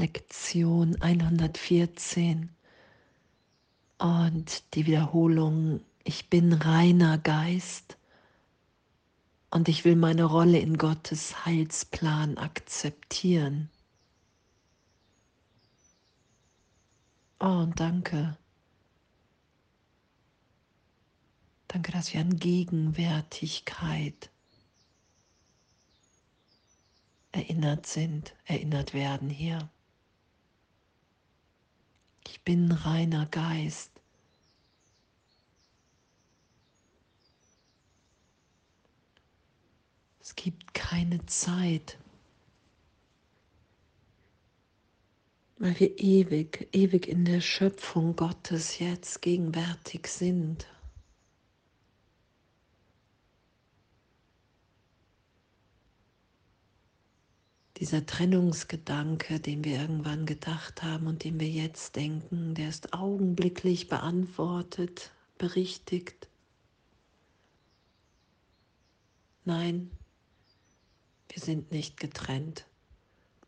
Lektion 114 und die Wiederholung, ich bin reiner Geist und ich will meine Rolle in Gottes Heilsplan akzeptieren. Oh, und danke. Danke, dass wir an Gegenwärtigkeit erinnert sind, erinnert werden hier. Ich bin reiner Geist. Es gibt keine Zeit, weil wir ewig, ewig in der Schöpfung Gottes jetzt gegenwärtig sind. Dieser Trennungsgedanke, den wir irgendwann gedacht haben und den wir jetzt denken, der ist augenblicklich beantwortet, berichtigt. Nein, wir sind nicht getrennt.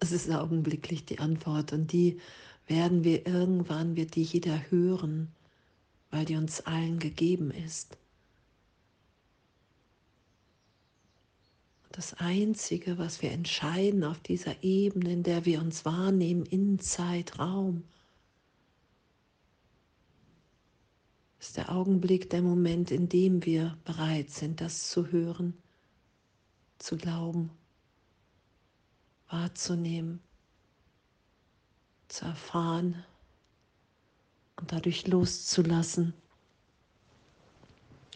Es ist augenblicklich die Antwort und die werden wir irgendwann, wird die jeder hören, weil die uns allen gegeben ist. Das Einzige, was wir entscheiden auf dieser Ebene, in der wir uns wahrnehmen, in Zeitraum, ist der Augenblick, der Moment, in dem wir bereit sind, das zu hören, zu glauben, wahrzunehmen, zu erfahren und dadurch loszulassen.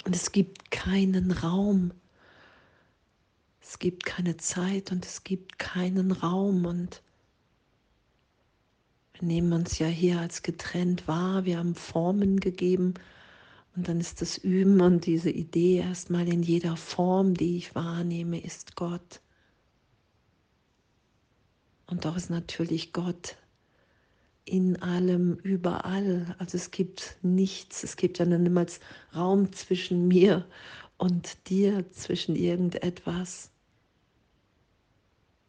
Und es gibt keinen Raum, es gibt keine Zeit und es gibt keinen Raum und wir nehmen uns ja hier als getrennt wahr, wir haben Formen gegeben und dann ist das Üben und diese Idee erstmal in jeder Form, die ich wahrnehme, ist Gott. Und doch ist natürlich Gott in allem, überall. Also es gibt nichts, es gibt ja niemals Raum zwischen mir und dir, zwischen irgendetwas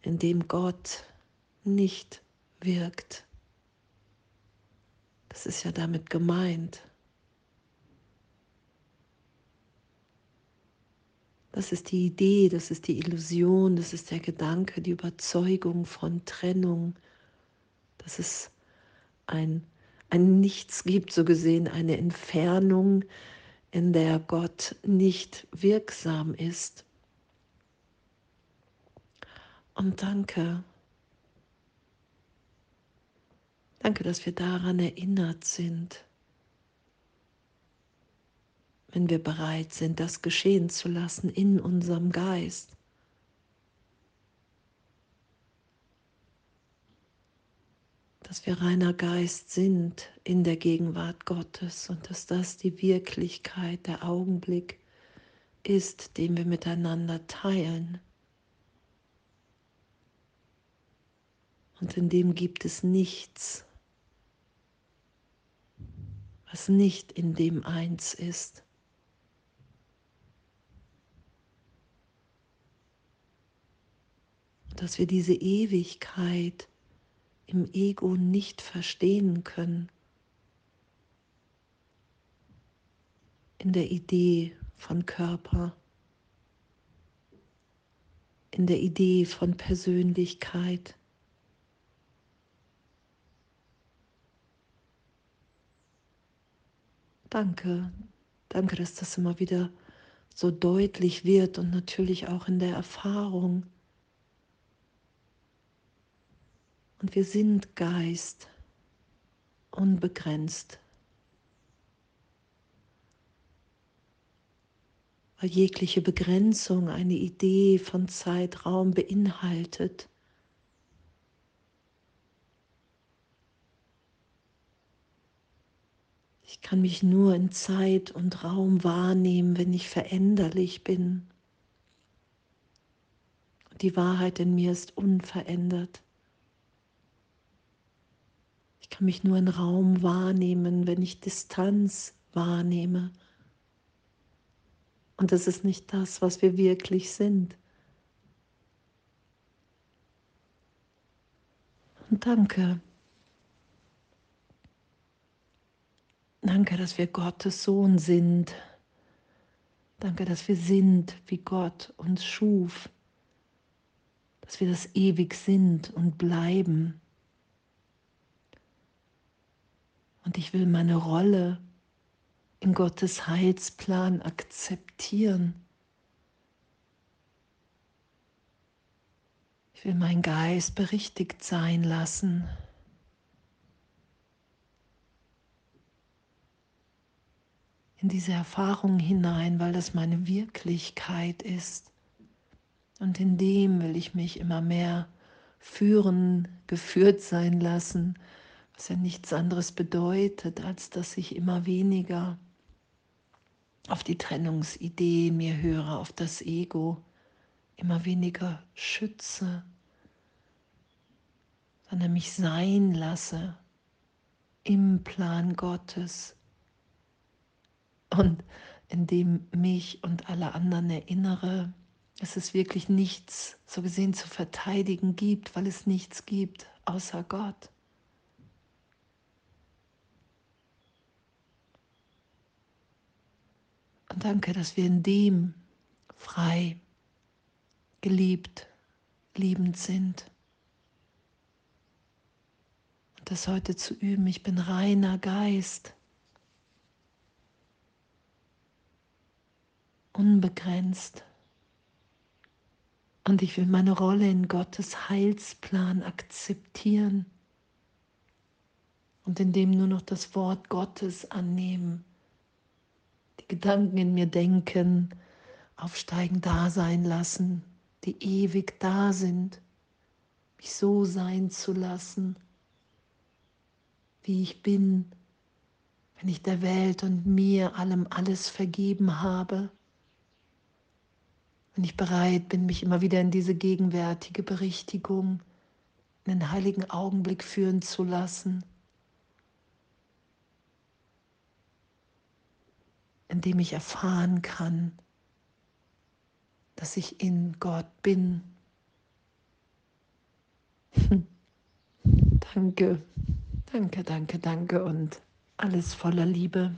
in dem Gott nicht wirkt. Das ist ja damit gemeint. Das ist die Idee, das ist die Illusion, das ist der Gedanke, die Überzeugung von Trennung, dass es ein, ein Nichts gibt, so gesehen eine Entfernung, in der Gott nicht wirksam ist. Und danke. Danke, dass wir daran erinnert sind, wenn wir bereit sind, das geschehen zu lassen in unserem Geist. Dass wir reiner Geist sind in der Gegenwart Gottes und dass das die Wirklichkeit, der Augenblick ist, den wir miteinander teilen. Und in dem gibt es nichts, was nicht in dem eins ist. Dass wir diese Ewigkeit im Ego nicht verstehen können. In der Idee von Körper, in der Idee von Persönlichkeit. Danke, danke, dass das immer wieder so deutlich wird und natürlich auch in der Erfahrung. Und wir sind Geist, unbegrenzt. Weil jegliche Begrenzung eine Idee von Zeitraum beinhaltet. Ich kann mich nur in Zeit und Raum wahrnehmen, wenn ich veränderlich bin. Die Wahrheit in mir ist unverändert. Ich kann mich nur in Raum wahrnehmen, wenn ich Distanz wahrnehme. Und das ist nicht das, was wir wirklich sind. Und danke. Danke, dass wir Gottes Sohn sind. Danke, dass wir sind, wie Gott uns schuf. Dass wir das ewig sind und bleiben. Und ich will meine Rolle in Gottes Heilsplan akzeptieren. Ich will meinen Geist berichtigt sein lassen. In diese Erfahrung hinein, weil das meine Wirklichkeit ist. Und in dem will ich mich immer mehr führen, geführt sein lassen, was ja nichts anderes bedeutet, als dass ich immer weniger auf die Trennungsidee mir höre, auf das Ego, immer weniger schütze, sondern mich sein lasse im Plan Gottes und indem mich und alle anderen erinnere, dass es wirklich nichts so gesehen zu verteidigen gibt, weil es nichts gibt außer Gott. Und danke, dass wir in dem frei, geliebt, liebend sind. Und das heute zu üben, ich bin reiner Geist, unbegrenzt. Und ich will meine Rolle in Gottes Heilsplan akzeptieren und in dem nur noch das Wort Gottes annehmen die Gedanken in mir denken, aufsteigen, da sein lassen, die ewig da sind, mich so sein zu lassen, wie ich bin, wenn ich der Welt und mir allem alles vergeben habe, wenn ich bereit bin, mich immer wieder in diese gegenwärtige Berichtigung, in den heiligen Augenblick führen zu lassen. in dem ich erfahren kann, dass ich in Gott bin. danke, danke, danke, danke und alles voller Liebe.